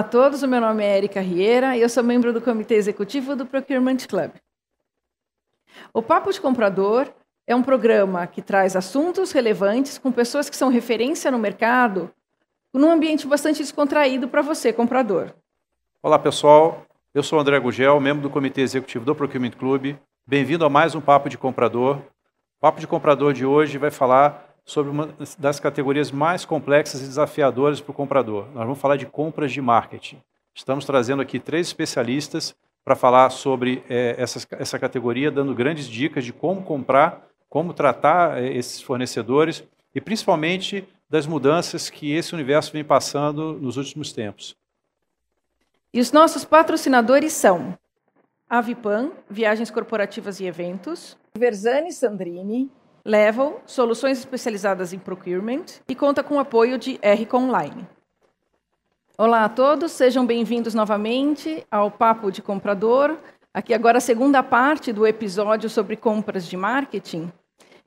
Olá a todos, o meu nome é Erika Rieira e eu sou membro do Comitê Executivo do Procurement Club. O Papo de Comprador é um programa que traz assuntos relevantes com pessoas que são referência no mercado, num ambiente bastante descontraído para você, comprador. Olá, pessoal. Eu sou André Gugel, membro do Comitê Executivo do Procurement Club. Bem-vindo a mais um Papo de Comprador. O Papo de Comprador de hoje vai falar sobre uma das categorias mais complexas e desafiadoras para o comprador. Nós vamos falar de compras de marketing. Estamos trazendo aqui três especialistas para falar sobre é, essa, essa categoria, dando grandes dicas de como comprar, como tratar é, esses fornecedores e principalmente das mudanças que esse universo vem passando nos últimos tempos. E os nossos patrocinadores são Avipan, Viagens Corporativas e Eventos, Versani Sandrini, Level, soluções especializadas em procurement e conta com o apoio de RCO Online. Olá a todos, sejam bem-vindos novamente ao Papo de Comprador. Aqui agora a segunda parte do episódio sobre compras de marketing.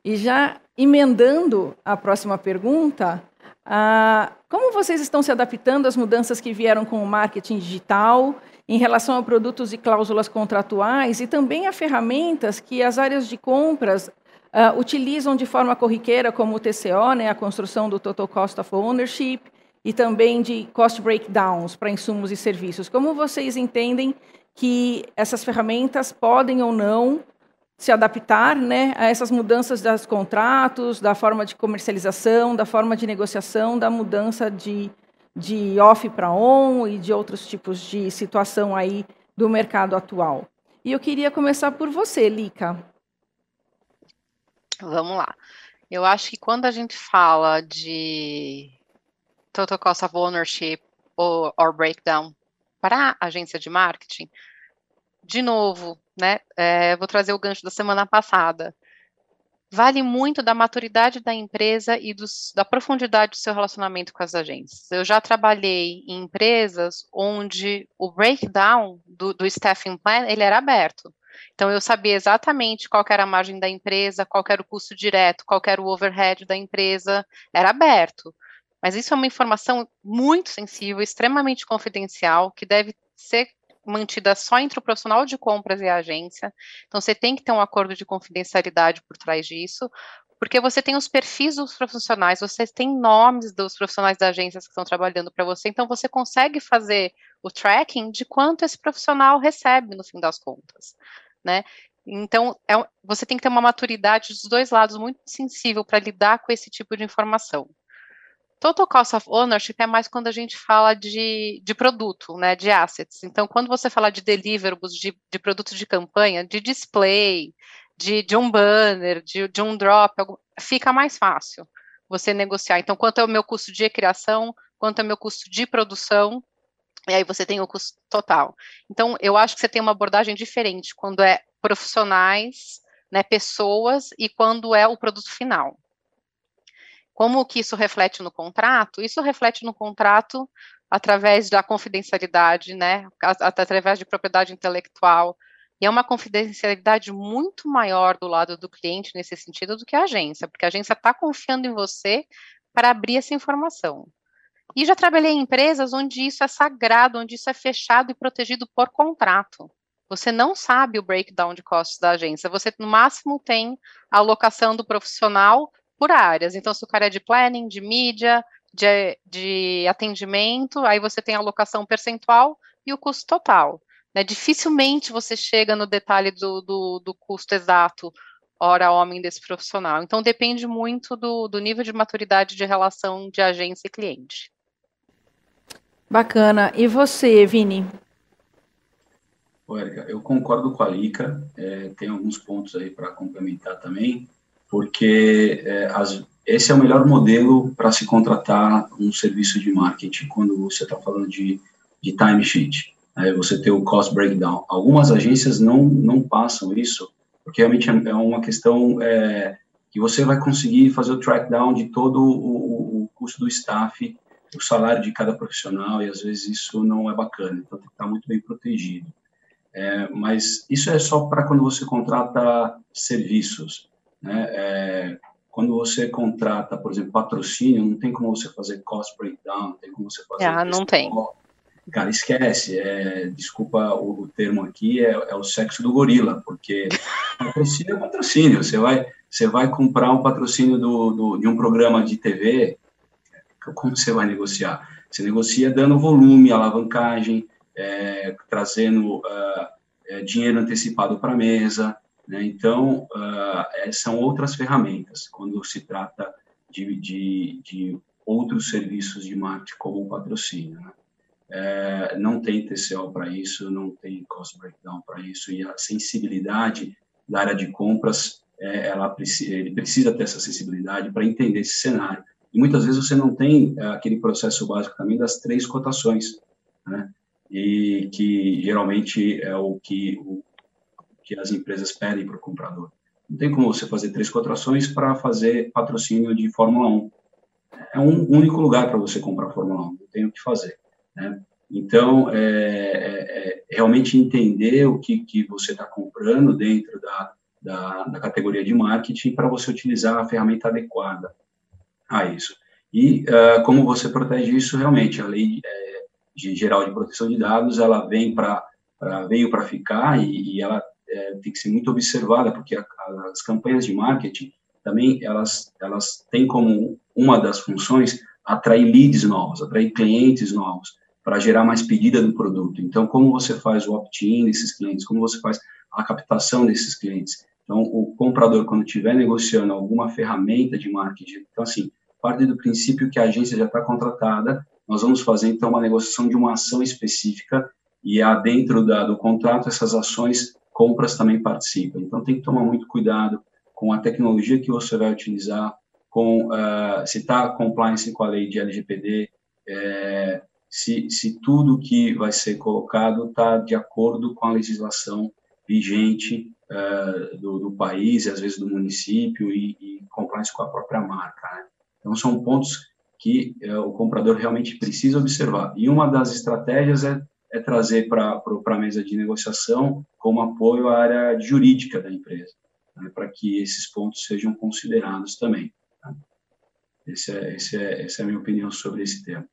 E já emendando a próxima pergunta, ah, como vocês estão se adaptando às mudanças que vieram com o marketing digital em relação a produtos e cláusulas contratuais e também a ferramentas que as áreas de compras uh, utilizam de forma corriqueira, como o TCO, né, a construção do Total Cost of Ownership, e também de cost breakdowns para insumos e serviços. Como vocês entendem que essas ferramentas podem ou não se adaptar né, a essas mudanças dos contratos, da forma de comercialização, da forma de negociação, da mudança de, de off para on e de outros tipos de situação aí do mercado atual. E eu queria começar por você, Lica. Vamos lá. Eu acho que quando a gente fala de total cost of ownership ou or breakdown para agência de marketing, de novo, né? É, vou trazer o gancho da semana passada. Vale muito da maturidade da empresa e dos, da profundidade do seu relacionamento com as agências. Eu já trabalhei em empresas onde o breakdown do, do staffing plan ele era aberto. Então, eu sabia exatamente qual era a margem da empresa, qual era o custo direto, qual era o overhead da empresa, era aberto. Mas isso é uma informação muito sensível, extremamente confidencial, que deve ser mantida só entre o profissional de compras e a agência. Então, você tem que ter um acordo de confidencialidade por trás disso, porque você tem os perfis dos profissionais, você tem nomes dos profissionais da agência que estão trabalhando para você, então você consegue fazer o tracking de quanto esse profissional recebe no fim das contas né? Então, é, você tem que ter uma maturidade dos dois lados muito sensível para lidar com esse tipo de informação. Total cost of ownership é mais quando a gente fala de, de produto, né, de assets. Então, quando você fala de deliverables, de, de produtos de campanha, de display, de, de um banner, de, de um drop, fica mais fácil você negociar. Então, quanto é o meu custo de criação, quanto é o meu custo de produção, e aí você tem o custo total. Então, eu acho que você tem uma abordagem diferente quando é profissionais, né, pessoas, e quando é o produto final. Como que isso reflete no contrato? Isso reflete no contrato através da confidencialidade, né, através de propriedade intelectual, e é uma confidencialidade muito maior do lado do cliente nesse sentido do que a agência, porque a agência está confiando em você para abrir essa informação. E já trabalhei em empresas onde isso é sagrado, onde isso é fechado e protegido por contrato. Você não sabe o breakdown de custos da agência, você no máximo tem a alocação do profissional por áreas. Então, se o cara é de planning, de mídia, de, de atendimento, aí você tem a alocação percentual e o custo total. Né? Dificilmente você chega no detalhe do, do, do custo exato hora homem desse profissional. Então, depende muito do, do nível de maturidade de relação de agência e cliente. Bacana. E você, Vini? Ô, eu concordo com a Lica, é, tem alguns pontos aí para complementar também, porque é, as, esse é o melhor modelo para se contratar um serviço de marketing quando você está falando de, de timesheet. Aí você tem o cost breakdown. Algumas agências não, não passam isso, porque realmente é, é uma questão é, que você vai conseguir fazer o track down de todo o, o custo do staff o salário de cada profissional e às vezes isso não é bacana, então tem que estar muito bem protegido. É, mas isso é só para quando você contrata serviços, né? É, quando você contrata, por exemplo, patrocínio, não tem como você fazer cost breakdown, não tem como você fazer. Ah, não tem. cara, esquece. É, desculpa o, o, termo aqui, é, é, o sexo do gorila, porque patrocínio é patrocínio. Você vai, você vai comprar um patrocínio do, do, de um programa de TV, como você vai negociar? Você negocia dando volume, alavancagem, é, trazendo uh, dinheiro antecipado para a mesa. Né? Então, uh, são outras ferramentas quando se trata de, de, de outros serviços de marketing como o patrocínio. Né? É, não tem TCO para isso, não tem cost breakdown para isso, e a sensibilidade da área de compras, é, ela, ele precisa ter essa sensibilidade para entender esse cenário. E muitas vezes você não tem é, aquele processo básico também das três cotações, né? E que geralmente é o que, o, que as empresas pedem para o comprador. Não tem como você fazer três cotações para fazer patrocínio de Fórmula 1 é um único lugar para você comprar Fórmula 1, não tem o que fazer. Né? Então, é, é, é, realmente entender o que, que você está comprando dentro da, da, da, categoria de marketing para você utilizar a ferramenta adequada a isso. E uh, como você protege isso, realmente, a lei é, de geral de proteção de dados, ela vem para veio para ficar e, e ela é, tem que ser muito observada, porque a, as campanhas de marketing também elas, elas têm como uma das funções atrair leads novos, atrair clientes novos, para gerar mais pedida do produto. Então, como você faz o opt-in desses clientes, como você faz a captação desses clientes. Então, o comprador, quando estiver negociando alguma ferramenta de marketing, então, assim, parte do princípio que a agência já está contratada, nós vamos fazer, então, uma negociação de uma ação específica e há dentro da, do contrato essas ações, compras também participam. Então, tem que tomar muito cuidado com a tecnologia que você vai utilizar, com uh, se está compliance com a lei de LGPD, é, se, se tudo que vai ser colocado está de acordo com a legislação vigente uh, do, do, país, às vezes do município, e, e compliance com a própria marca. Né? Então, são pontos que uh, o comprador realmente precisa observar. E uma das estratégias é, é trazer para a mesa de negociação como apoio à área jurídica da empresa né, para que esses pontos sejam considerados também. Tá? Esse é, esse é, essa é a minha opinião sobre esse tema.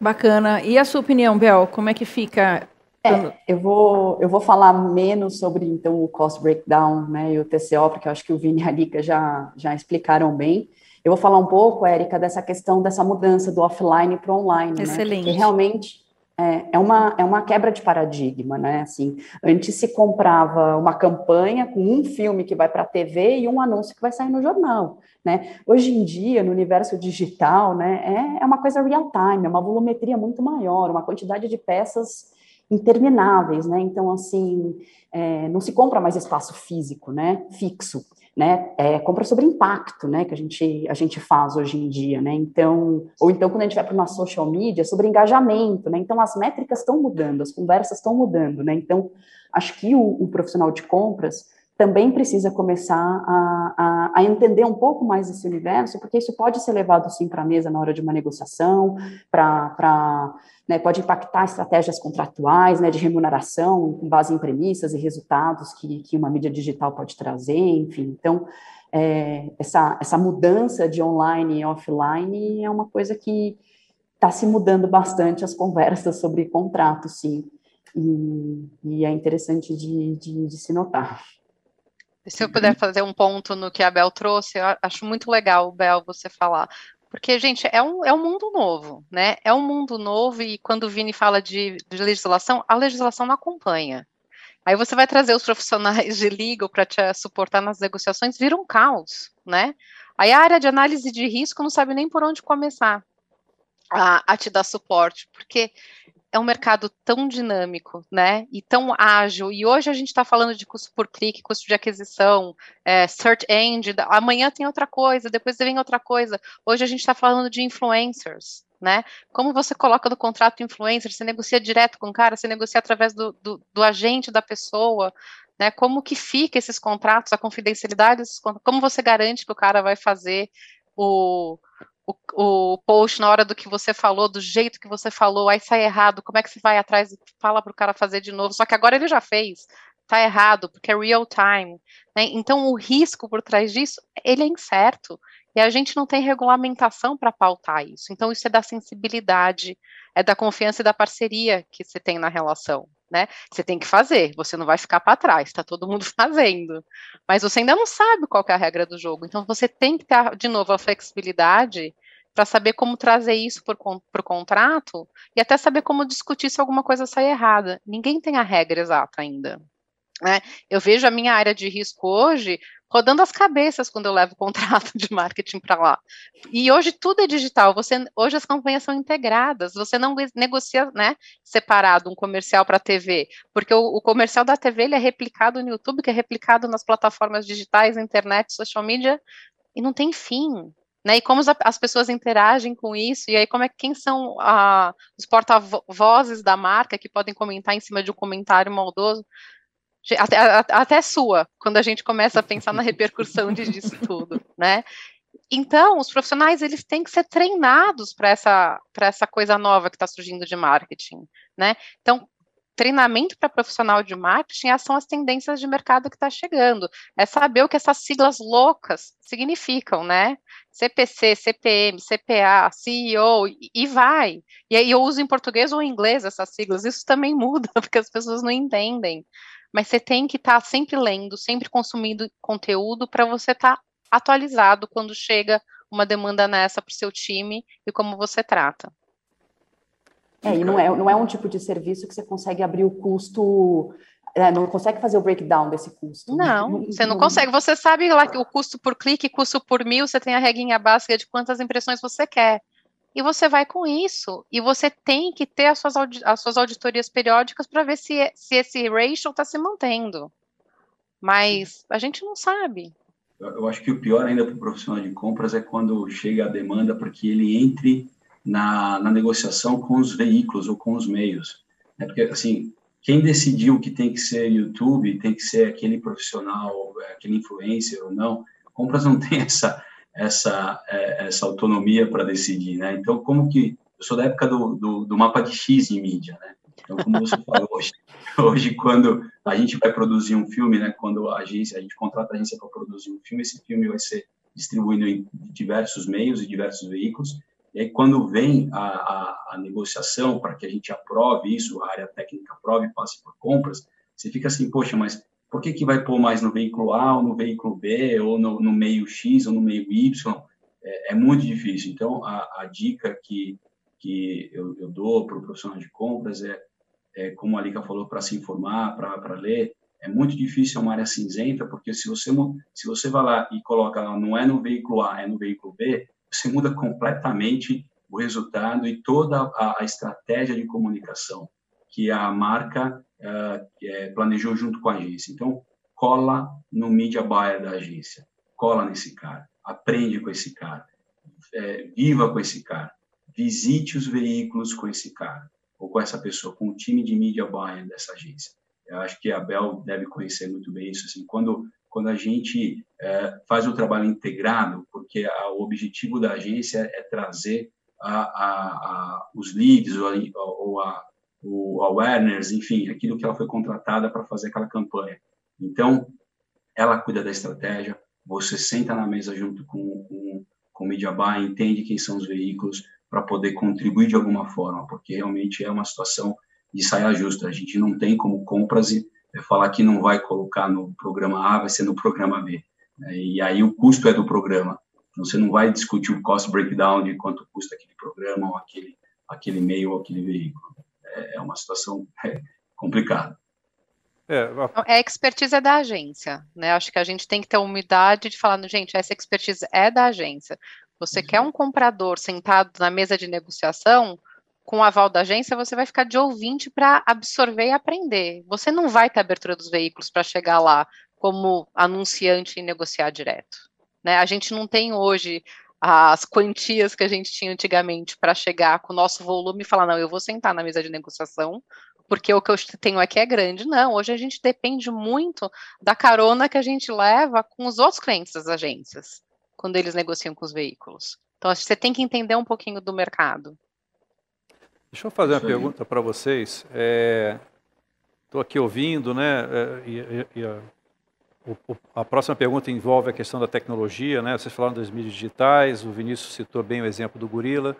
Bacana. E a sua opinião, Bel? Como é que fica? É, eu vou eu vou falar menos sobre então o cost breakdown, né, e o TCO, porque eu acho que o Vini e a Lica já já explicaram bem. Eu vou falar um pouco, Érica, dessa questão dessa mudança do offline para online, Excelente. Né? Realmente é, é, uma, é uma quebra de paradigma, né? Assim, antes se comprava uma campanha com um filme que vai para a TV e um anúncio que vai sair no jornal, né? Hoje em dia, no universo digital, né, é, é uma coisa real time, é uma volumetria muito maior, uma quantidade de peças intermináveis, né? Então, assim, é, não se compra mais espaço físico, né? Fixo né? É compra sobre impacto, né? Que a gente, a gente faz hoje em dia, né? Então, ou então quando a gente vai para uma social media, sobre engajamento, né? Então as métricas estão mudando, as conversas estão mudando, né? Então, acho que o, o profissional de compras também precisa começar a, a, a, entender um pouco mais esse universo, porque isso pode ser levado sim para a mesa na hora de uma negociação, para né, pode impactar estratégias contratuais, né, de remuneração com base em premissas e resultados que, que uma mídia digital pode trazer, enfim. Então, é, essa, essa mudança de online e offline é uma coisa que está se mudando bastante as conversas sobre contratos, sim, e, e é interessante de, de, de se notar. Se eu puder fazer um ponto no que a Bel trouxe, eu acho muito legal, Bel, você falar. Porque, gente, é um, é um mundo novo, né? É um mundo novo e quando o Vini fala de, de legislação, a legislação não acompanha. Aí você vai trazer os profissionais de legal para te suportar nas negociações, vira um caos, né? Aí a área de análise de risco não sabe nem por onde começar a, a te dar suporte, porque é um mercado tão dinâmico, né? E tão ágil. E hoje a gente está falando de custo por clique, custo de aquisição, é, search engine. Amanhã tem outra coisa, depois vem outra coisa. Hoje a gente está falando de influencers, né? Como você coloca no contrato influencer? Você negocia direto com o cara? Você negocia através do, do, do agente da pessoa? Né? Como que fica esses contratos, a confidencialidade desses contratos? Como você garante que o cara vai fazer o o, o post na hora do que você falou, do jeito que você falou, aí sai errado, como é que você vai atrás e fala para o cara fazer de novo? Só que agora ele já fez, tá errado, porque é real time. Né? Então o risco por trás disso, ele é incerto. E a gente não tem regulamentação para pautar isso. Então, isso é da sensibilidade, é da confiança e da parceria que você tem na relação. Né? Você tem que fazer, você não vai ficar para trás, está todo mundo fazendo. Mas você ainda não sabe qual é a regra do jogo. Então, você tem que ter, de novo, a flexibilidade para saber como trazer isso para o contrato e até saber como discutir se alguma coisa sai errada. Ninguém tem a regra exata ainda. Né? Eu vejo a minha área de risco hoje rodando as cabeças quando eu levo o contrato de marketing para lá. E hoje tudo é digital. Você, hoje as campanhas são integradas. Você não negocia, né, separado um comercial para a TV, porque o, o, comercial da TV ele é replicado no YouTube, que é replicado nas plataformas digitais, internet, social media, e não tem fim. Né, e como as pessoas interagem com isso, e aí como é quem são ah, os porta-vozes da marca que podem comentar em cima de um comentário maldoso, até, até sua, quando a gente começa a pensar na repercussão disso tudo, né? Então, os profissionais eles têm que ser treinados para essa essa coisa nova que está surgindo de marketing, né? Então, treinamento para profissional de marketing são as tendências de mercado que está chegando. É saber o que essas siglas loucas significam, né? CPC, CPM, CPA, CEO, e vai. E aí eu uso em português ou em inglês essas siglas. Isso também muda, porque as pessoas não entendem. Mas você tem que estar tá sempre lendo, sempre consumindo conteúdo para você estar tá atualizado quando chega uma demanda nessa para o seu time e como você trata. É, e não é, não é um tipo de serviço que você consegue abrir o custo, é, não consegue fazer o breakdown desse custo. Não, você não consegue. Você sabe lá que o custo por clique, custo por mil, você tem a reguinha básica de quantas impressões você quer. E você vai com isso. E você tem que ter as suas, as suas auditorias periódicas para ver se, se esse ratio está se mantendo. Mas a gente não sabe. Eu acho que o pior ainda para o profissional de compras é quando chega a demanda para que ele entre na, na negociação com os veículos ou com os meios. Né? Porque, assim, quem decidiu que tem que ser YouTube, tem que ser aquele profissional, aquele influencer ou não, compras não tem essa, essa, é, essa autonomia para decidir, né? Então, como que... Eu sou da época do, do, do mapa de X em mídia, né? Então, como você falou hoje, hoje, quando a gente vai produzir um filme, né? Quando a agência, a gente contrata a agência para produzir um filme, esse filme vai ser distribuído em diversos meios e diversos veículos, e aí, quando vem a, a, a negociação para que a gente aprove isso, a área técnica aprove e passe por compras, você fica assim, poxa, mas por que, que vai pôr mais no veículo A ou no veículo B, ou no, no meio X ou no meio Y? É, é muito difícil. Então, a, a, dica que, que eu, eu dou para o profissional de compras é, é, como a Lica falou, para se informar, para ler, é muito difícil, é uma área cinzenta, porque se você, se você vai lá e coloca, não é no veículo A, é no veículo B, você muda completamente o resultado e toda a, a estratégia de comunicação que a marca uh, planejou junto com a agência. Então, cola no media buyer da agência, cola nesse cara, aprende com esse cara, é, viva com esse cara, visite os veículos com esse cara ou com essa pessoa, com o time de media buyer dessa agência. Eu acho que a Bel deve conhecer muito bem isso. Assim, quando quando a gente é, faz o trabalho integrado, porque a, o objetivo da agência é trazer a, a, os leads ou, ou a, o awareness, enfim, aquilo que ela foi contratada para fazer aquela campanha. Então, ela cuida da estratégia, você senta na mesa junto com, com, com o Media Buy, entende quem são os veículos para poder contribuir de alguma forma, porque realmente é uma situação de saia justa. A gente não tem como compras e é falar que não vai colocar no programa A, vai ser no programa B. Né? E aí o custo é do programa. Então, você não vai discutir o cost breakdown de quanto custa aquele programa ou aquele, aquele meio ou aquele veículo. É, é uma situação é, complicada. É, a... expertise é da agência, né? Acho que a gente tem que ter a humildade de falar, gente, essa expertise é da agência. Você uhum. quer um comprador sentado na mesa de negociação, com o aval da agência, você vai ficar de ouvinte para absorver e aprender. Você não vai ter abertura dos veículos para chegar lá como anunciante e negociar direto. Né? A gente não tem hoje as quantias que a gente tinha antigamente para chegar com o nosso volume e falar, não, eu vou sentar na mesa de negociação, porque o que eu tenho aqui é grande. Não, hoje a gente depende muito da carona que a gente leva com os outros clientes das agências, quando eles negociam com os veículos. Então, você tem que entender um pouquinho do mercado. Deixa eu fazer uma pergunta para vocês. Estou é, aqui ouvindo, né? É, e, e, a próxima pergunta envolve a questão da tecnologia, né? Vocês falaram das mídias digitais, o Vinícius citou bem o exemplo do gorila,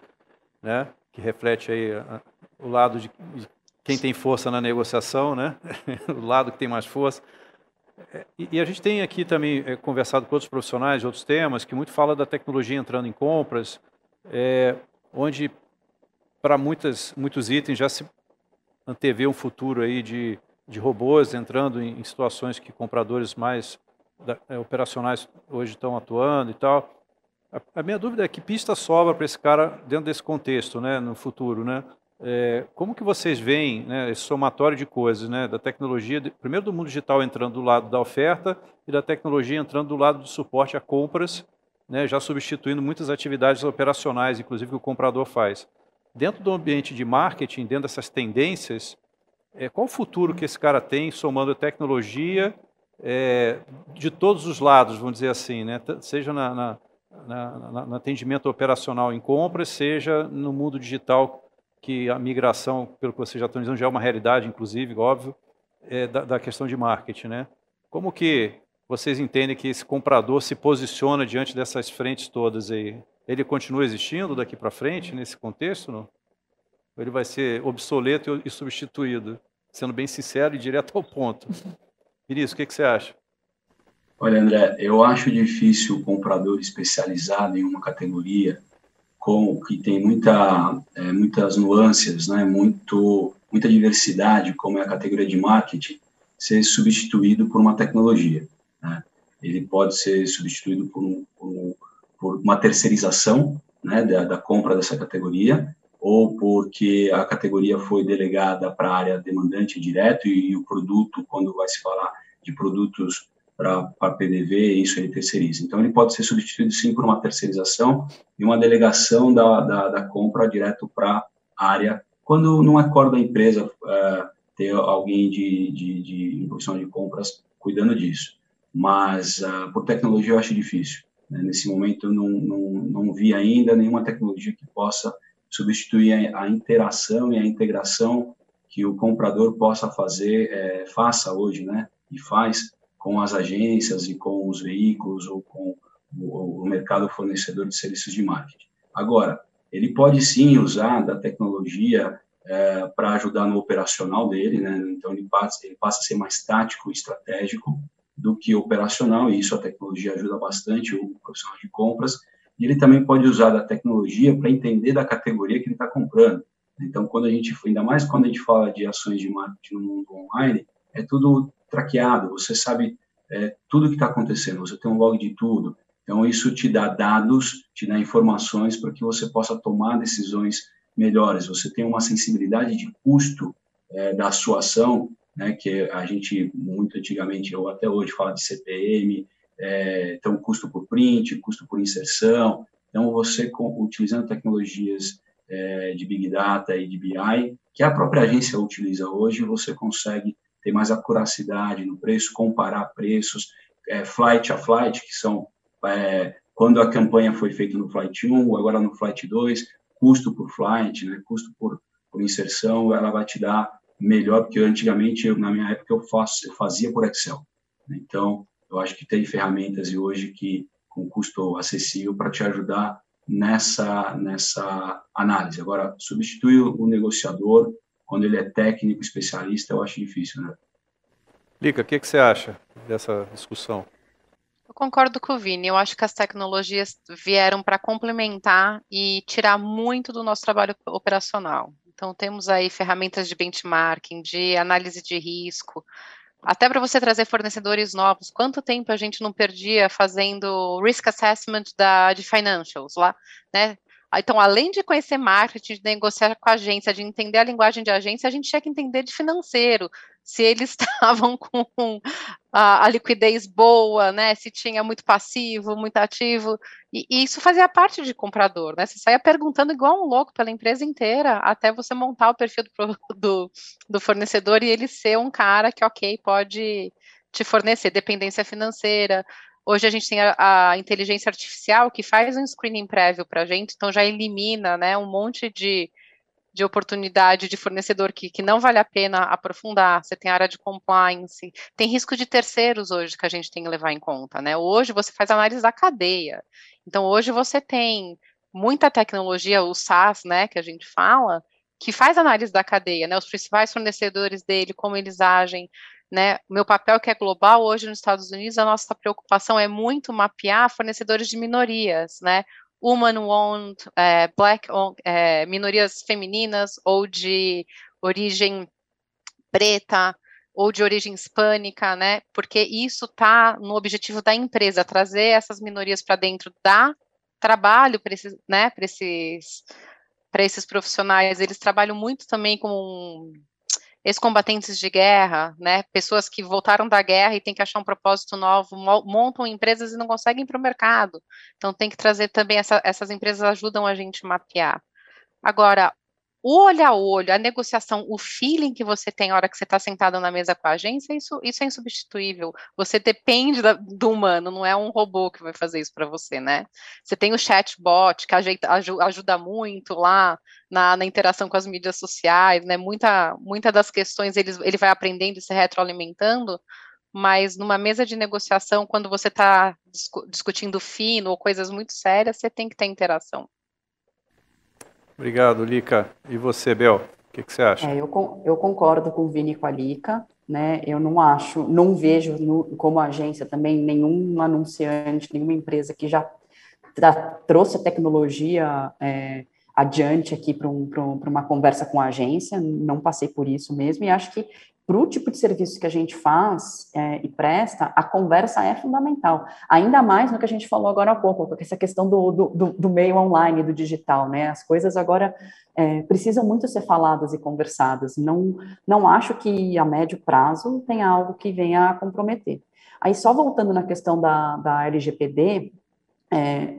né? Que reflete aí a, o lado de, de, quem tem força na negociação, né? o lado que tem mais força. É, e, e a gente tem aqui também é, conversado com outros profissionais de outros temas que muito fala da tecnologia entrando em compras, é, onde para muitos itens já se antevê um futuro aí de de robôs entrando em, em situações que compradores mais da, é, operacionais hoje estão atuando e tal. A, a minha dúvida é que pista sobra para esse cara dentro desse contexto, né, no futuro, né? É, como que vocês veem né, esse somatório de coisas, né, da tecnologia, de, primeiro do mundo digital entrando do lado da oferta e da tecnologia entrando do lado do suporte a compras, né, já substituindo muitas atividades operacionais, inclusive que o comprador faz. Dentro do ambiente de marketing, dentro dessas tendências, é, qual o futuro que esse cara tem somando tecnologia é, de todos os lados, vamos dizer assim, né? seja na, na, na, no atendimento operacional em compras, seja no mundo digital, que a migração, pelo que vocês já estão dizendo, já é uma realidade, inclusive, óbvio, é, da, da questão de marketing. Né? Como que vocês entendem que esse comprador se posiciona diante dessas frentes todas aí? Ele continua existindo daqui para frente, nesse contexto, não? ele vai ser obsoleto e substituído? Sendo bem sincero e direto ao ponto. Vinícius, o que, que você acha? Olha, André, eu acho difícil o comprador especializado em uma categoria com que tem muita, é, muitas nuances, né, muito, muita diversidade, como é a categoria de marketing, ser substituído por uma tecnologia. Né? Ele pode ser substituído por, um, por, por uma terceirização né, da, da compra dessa categoria, ou porque a categoria foi delegada para a área demandante direto e, e, o produto, quando vai se falar de produtos para PDV, isso ele terceiriza. Então, ele pode ser substituído, sim, por uma terceirização e uma delegação da, da, da compra direto para a área, quando não é core da empresa é, ter alguém de, de, de profissional de compras cuidando disso. Mas, uh, por tecnologia, eu acho difícil. Né? Nesse momento, eu não, não, não vi ainda nenhuma tecnologia que possa substituir a, a interação e a integração que o comprador possa fazer, é, faça hoje, né, e faz com as agências e com os veículos ou com o, o mercado fornecedor de serviços de marketing. Agora, ele pode sim usar da tecnologia é, para ajudar no operacional dele, né? Então ele passa, ele passa a ser mais tático e estratégico do que operacional e isso a tecnologia ajuda bastante o profissional de compras e ele também pode usar da tecnologia para entender da categoria que ele está comprando. Então, quando a gente, ainda mais quando a gente fala de ações de marketing no mundo online, é tudo traqueado, você sabe é, tudo que está acontecendo, você tem um log de tudo. Então, isso te dá dados, te dá informações para que você possa tomar decisões melhores. Você tem uma sensibilidade de custo é, da sua ação, né, que a gente, muito antigamente, ou até hoje, fala de CPM, é, então custo por print, custo por inserção. Então, você, com, utilizando tecnologias é, de Big Data e de BI, que a própria agência utiliza hoje, você consegue ter mais acuracidade no preço, comparar preços, é, flight a flight, que são é, quando a campanha foi feita no flight 1, agora no flight 2, custo por flight, né, custo por, por inserção, ela vai te dar melhor, porque antigamente, eu, na minha época, eu, faço, eu fazia por Excel. Então, eu acho que tem ferramentas e hoje que com custo acessível para te ajudar nessa nessa análise. Agora, substituir o negociador quando ele é técnico, especialista, eu acho difícil, né? Lica, o que, que você acha dessa discussão? Eu concordo com o Vini. Eu acho que as tecnologias vieram para complementar e tirar muito do nosso trabalho operacional. Então, temos aí ferramentas de benchmarking, de análise de risco, até para você trazer fornecedores novos, quanto tempo a gente não perdia fazendo risk assessment da, de financials lá, né? Então, além de conhecer marketing, de negociar com a agência, de entender a linguagem de agência, a gente tinha que entender de financeiro, se eles estavam com a, a, liquidez boa, né? Se tinha muito passivo, muito ativo. E, e, isso fazia parte de comprador, né? Você saía perguntando igual um louco pela empresa inteira até você montar o perfil do, do, do fornecedor e ele ser um cara que, ok, pode te fornecer dependência financeira. Hoje a gente tem a, a inteligência artificial que faz um screening prévio para a gente, então já elimina né, um monte de de oportunidade de fornecedor que, que não vale a pena aprofundar, você tem área de compliance, tem risco de terceiros hoje que a gente tem que levar em conta, né? Hoje você faz análise da cadeia. Então, hoje você tem muita tecnologia, o SaaS, né, que a gente fala, que faz análise da cadeia, né? Os principais fornecedores dele, como eles agem, né? Meu papel que é global hoje nos Estados Unidos, a nossa preocupação é muito mapear fornecedores de minorias, né? Woman-owned, é, black é, minorias femininas ou de origem preta ou de origem hispânica, né? Porque isso está no objetivo da empresa trazer essas minorias para dentro da trabalho para esses, né? Para esses para esses profissionais, eles trabalham muito também com ex-combatentes de guerra, né, pessoas que voltaram da guerra e têm que achar um propósito novo, montam empresas e não conseguem para o mercado. Então tem que trazer também essa, essas empresas ajudam a gente a mapear. Agora, o olho a olho, a negociação, o feeling que você tem na hora que você está sentado na mesa com a agência, isso, isso é insubstituível. Você depende da, do humano, não é um robô que vai fazer isso para você, né? Você tem o chatbot, que ajeita, ajuda muito lá na, na, interação com as mídias sociais, né? Muita, muita das questões ele, ele vai aprendendo e se retroalimentando, mas numa mesa de negociação, quando você está discu discutindo fino ou coisas muito sérias, você tem que ter interação. Obrigado, Lica. E você, Bel? O que, que você acha? É, eu, eu concordo com o Vini e com a Lica. Né? Eu não acho, não vejo no, como agência também nenhum anunciante, nenhuma empresa que já tra trouxe a tecnologia é, adiante aqui para um, um, uma conversa com a agência. Não passei por isso mesmo e acho que para o tipo de serviço que a gente faz é, e presta, a conversa é fundamental. Ainda mais no que a gente falou agora há pouco, com essa questão do, do, do meio online, do digital, né? As coisas agora é, precisam muito ser faladas e conversadas. Não, não acho que a médio prazo tenha algo que venha a comprometer. Aí, só voltando na questão da, da LGPD, é,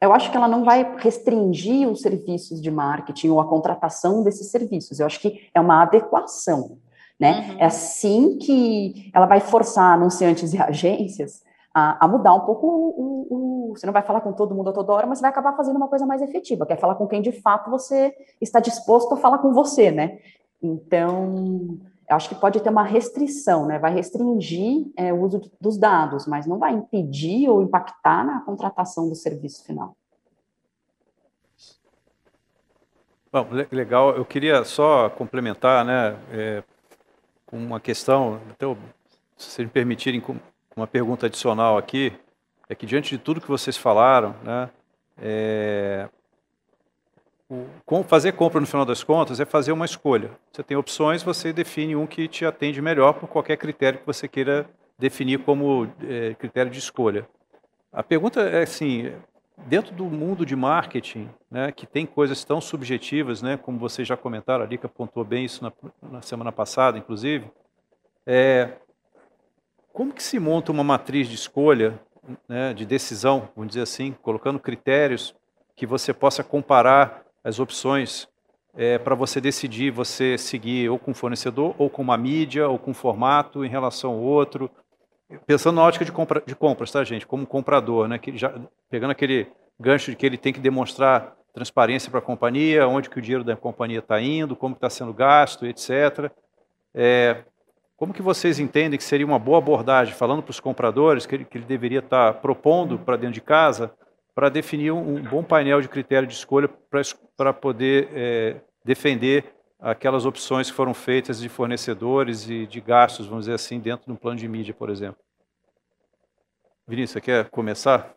eu acho que ela não vai restringir os serviços de marketing ou a contratação desses serviços. Eu acho que é uma adequação. Né? Uhum. É assim que ela vai forçar anunciantes e agências a, a mudar um pouco o, o, o, Você não vai falar com todo mundo a toda hora, mas você vai acabar fazendo uma coisa mais efetiva, que é falar com quem de fato você está disposto a falar com você, né? Então, eu acho que pode ter uma restrição, né? Vai restringir é, o uso dos dados, mas não vai impedir ou impactar na contratação do serviço final. Bom, legal. Eu queria só complementar, né? É, uma questão, então, se vocês me permitirem, uma pergunta adicional aqui, é que diante de tudo que vocês falaram, né, é, o, fazer compra no final das contas é fazer uma escolha. Você tem opções, você define um que te atende melhor por qualquer critério que você queira definir como é, critério de escolha. A pergunta é assim, dentro do mundo de marketing, né, que tem coisas tão subjetivas, né, como vocês já comentaram, a Lica apontou bem isso na, na semana passada, inclusive, é, como que se monta uma matriz de escolha, né, de decisão, vamos dizer assim, colocando critérios que você possa comparar as opções é, para você decidir você seguir ou com fornecedor, ou com uma mídia, ou com formato em relação ao outro, pensando na ótica de, compra, de compras, tá, gente? Como comprador, né? Que já, pegando aquele gancho de que ele tem que demonstrar transparência para a companhia, onde que o dinheiro da companhia está indo, como está sendo gasto, etc. É, como que vocês entendem que seria uma boa abordagem, falando para os compradores, que ele, que ele deveria estar tá propondo para dentro de casa, para definir um, um, bom painel de critério de escolha para poder é, defender aquelas opções que foram feitas de fornecedores e de gastos, vamos dizer assim, dentro de um plano de mídia, por exemplo. Vinícius, você quer começar?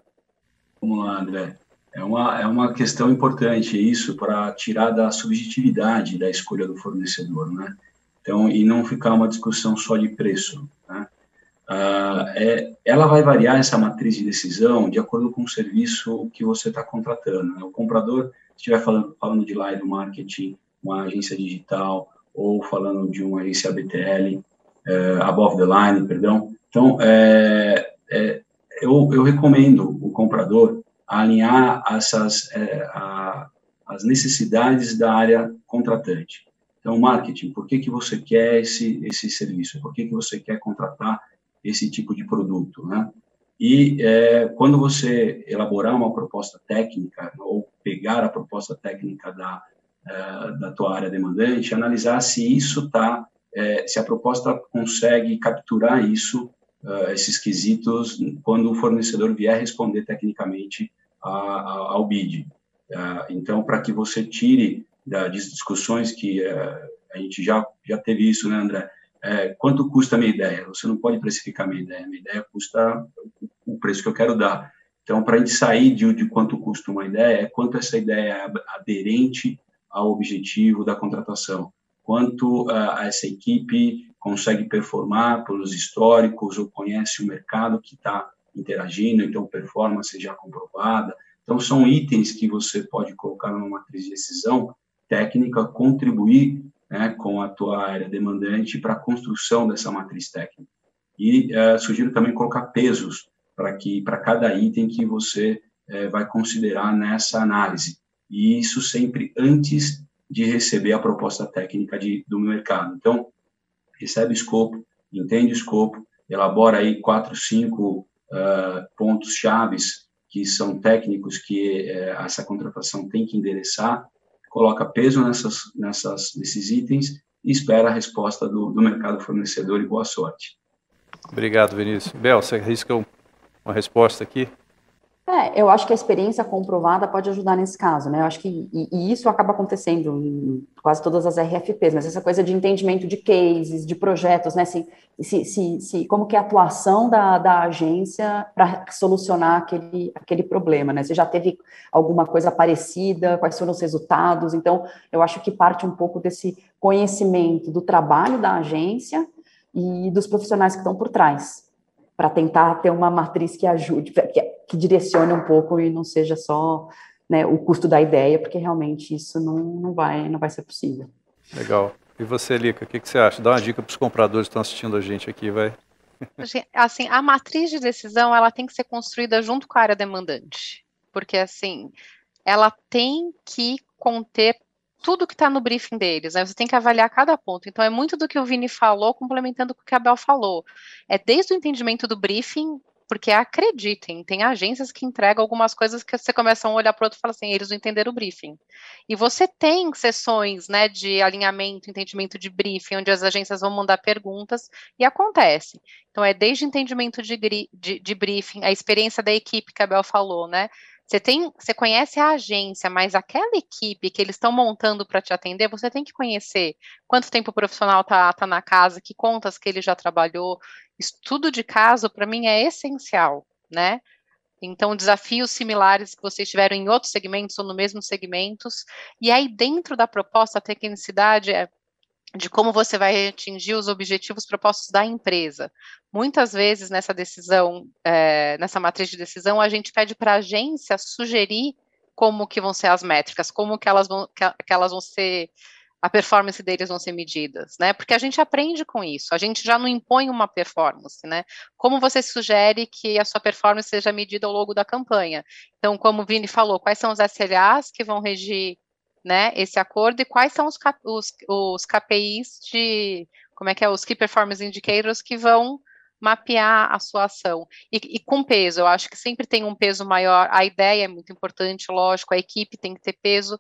Vamos lá, André. É uma, é uma questão importante isso para tirar da subjetividade da escolha do fornecedor, né? Então, e não ficar uma discussão só de preço, né? Ah, é, ela vai variar essa matriz de decisão de acordo com o serviço que você está contratando. Né? O comprador, se estiver falando, falando de live marketing, uma agência digital ou falando de uma agência BTL, é, above the line, perdão. Então, é, é, eu, eu, recomendo o comprador alinhar essas a, as necessidades da área contratante. Então, marketing, por que, que você quer esse, esse serviço? Por que, que você quer contratar esse tipo de produto, né? E é, quando você elaborar uma proposta técnica ou pegar a proposta técnica da da tua área demandante, analisar se isso está, é, se a proposta consegue capturar isso, uh, esses quesitos, quando o fornecedor vier responder tecnicamente ao BID. Então, para que você tire das discussões que a gente já, já teve isso, né, André? Quanto custa a minha ideia? Você não pode precificar a minha ideia. Minha ideia custa o preço que eu quero dar. Então, para a gente sair de, de quanto custa uma ideia, é quanto essa ideia é aderente ao objetivo da contratação, quanto uh, essa equipe consegue performar pelos históricos ou conhece o mercado que está interagindo, então performance já comprovada. Então, são itens que você pode colocar numa matriz de decisão técnica, contribuir né, com a tua área demandante para a construção dessa matriz técnica. E uh, sugiro também colocar pesos para que para cada item que você uh, vai considerar nessa análise. E isso sempre antes de receber a proposta técnica de, do mercado. Então, recebe o escopo, entende o escopo, elabora aí quatro, cinco uh, pontos chaves que são técnicos que essa contratação tem que endereçar coloca peso nessas, nessas, nesses itens e espera a resposta do, do mercado fornecedor e boa sorte. Obrigado, Vinícius. Bel, você arrisca uma resposta aqui? É, eu acho que a experiência comprovada pode ajudar nesse caso, né? Eu acho que e, e, isso acaba acontecendo em quase todas as RFPs, mas essa coisa de entendimento de cases, de projetos, né? Se, se, se, se como que é a atuação da, da agência para solucionar aquele, aquele problema, né? Você já teve alguma coisa parecida? Quais foram os resultados? Então, eu acho que parte um pouco desse conhecimento do trabalho da agência e dos profissionais que estão por trás, para tentar ter uma matriz que ajude, que, que direcione um pouco e não seja só né, o custo da ideia, porque realmente isso não, não, vai, não vai ser possível. Legal. E você, Lica, o que, que você acha? Dá uma dica para os compradores que estão assistindo a gente aqui, vai. Assim, a matriz de decisão ela tem que ser construída junto com a área demandante, porque assim, ela tem que conter tudo que está no briefing deles, né? Você tem que avaliar cada ponto. Então, é muito do que o Vini falou, complementando com o que a Bel falou. É desde o entendimento do briefing, porque acreditem, tem agências que entregam algumas coisas que você começa a olhar para o outro e fala assim, eles não entenderam o briefing. E você tem sessões né, de alinhamento, entendimento de briefing, onde as agências vão mandar perguntas, e acontece. Então, é desde entendimento de, de, de briefing, a experiência da equipe que a Bel falou, né? Você tem, você conhece a agência, mas aquela equipe que eles estão montando para te atender, você tem que conhecer quanto tempo o profissional está tá na casa, que contas que ele já trabalhou. Estudo de caso, para mim, é essencial, né? Então, desafios similares que vocês tiveram em outros segmentos ou no mesmo segmentos. E aí, dentro da proposta, a tecnicidade é de como você vai atingir os objetivos propostos da empresa. Muitas vezes nessa decisão, é, nessa matriz de decisão, a gente pede para a agência sugerir como que vão ser as métricas, como que elas vão, que, que elas vão ser, a performance deles vão ser medidas, né? Porque a gente aprende com isso, a gente já não impõe uma performance, né? Como você sugere que a sua performance seja medida ao longo da campanha? Então, como o Vini falou, quais são os SLAs que vão regir né, esse acordo e quais são os, os, os KPIs de, como é que é, os Key Performance Indicators que vão mapear a sua ação. E, e, com peso, eu acho que sempre tem um peso maior, a ideia é muito importante, lógico, a equipe tem que ter peso.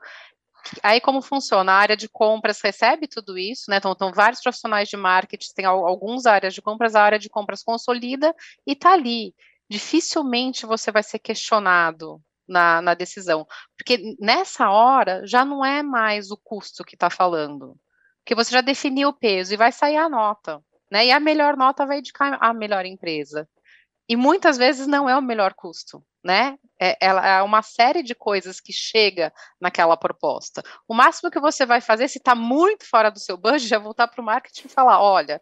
Aí como funciona? A área de compras recebe tudo isso, né? Então, estão vários profissionais de marketing, tem algumas áreas de compras, a área de compras consolida e está ali. Dificilmente você vai ser questionado, na, na decisão. Porque nessa hora já não é mais o custo que está falando. Porque você já definiu o peso e vai sair a nota. Né? E a melhor nota vai indicar a melhor empresa. E muitas vezes não é o melhor custo, né? É, ela, é uma série de coisas que chega naquela proposta. O máximo que você vai fazer, se está muito fora do seu budget, é voltar para o marketing e falar: olha,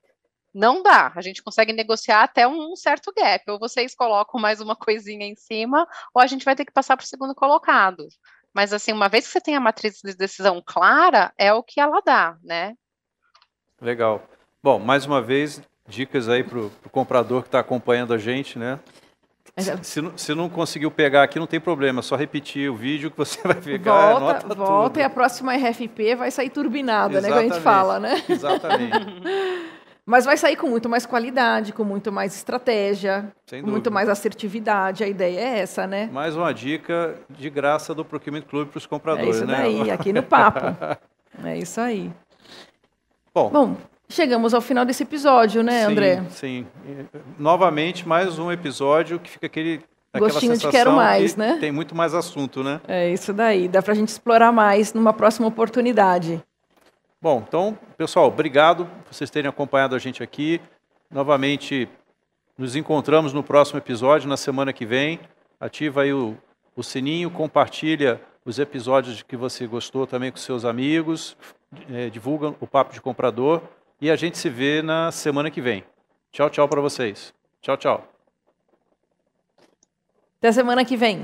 não dá. A gente consegue negociar até um certo gap. Ou vocês colocam mais uma coisinha em cima, ou a gente vai ter que passar para o segundo colocado. Mas, assim, uma vez que você tem a matriz de decisão clara, é o que ela dá, né? Legal. Bom, mais uma vez, dicas aí para o comprador que está acompanhando a gente, né? É se, se, não conseguiu pegar aqui, não tem problema, é só repetir o vídeo que você vai pegar. Volta, volta tudo. e a próxima RFP vai sair turbinada, Exatamente. né? Que a gente fala, né? Exatamente. Mas vai sair com muito mais qualidade, com muito mais estratégia, com muito mais assertividade. A ideia é essa, né? Mais uma dica de graça do Procurement Club para os É compradores, isso né? daí, aqui no papo. É isso aí. Bom, Bom, chegamos ao final desse episódio, né, sim, André? Sim. E, Novamente, mais um episódio que fica aquele. Gostinho de quero mais, que né? Tem muito mais assunto, né? É isso daí. Dá pra gente explorar mais numa próxima oportunidade. Bom, então, pessoal, obrigado por vocês terem acompanhado a gente aqui. Novamente, nos encontramos no próximo episódio, na semana que vem. Ativa aí o, o sininho, compartilha os episódios que você gostou também com seus amigos, eh, divulga o Papo de Comprador e a gente se vê na semana que vem. Tchau, tchau para vocês. Tchau, tchau. Até semana que vem.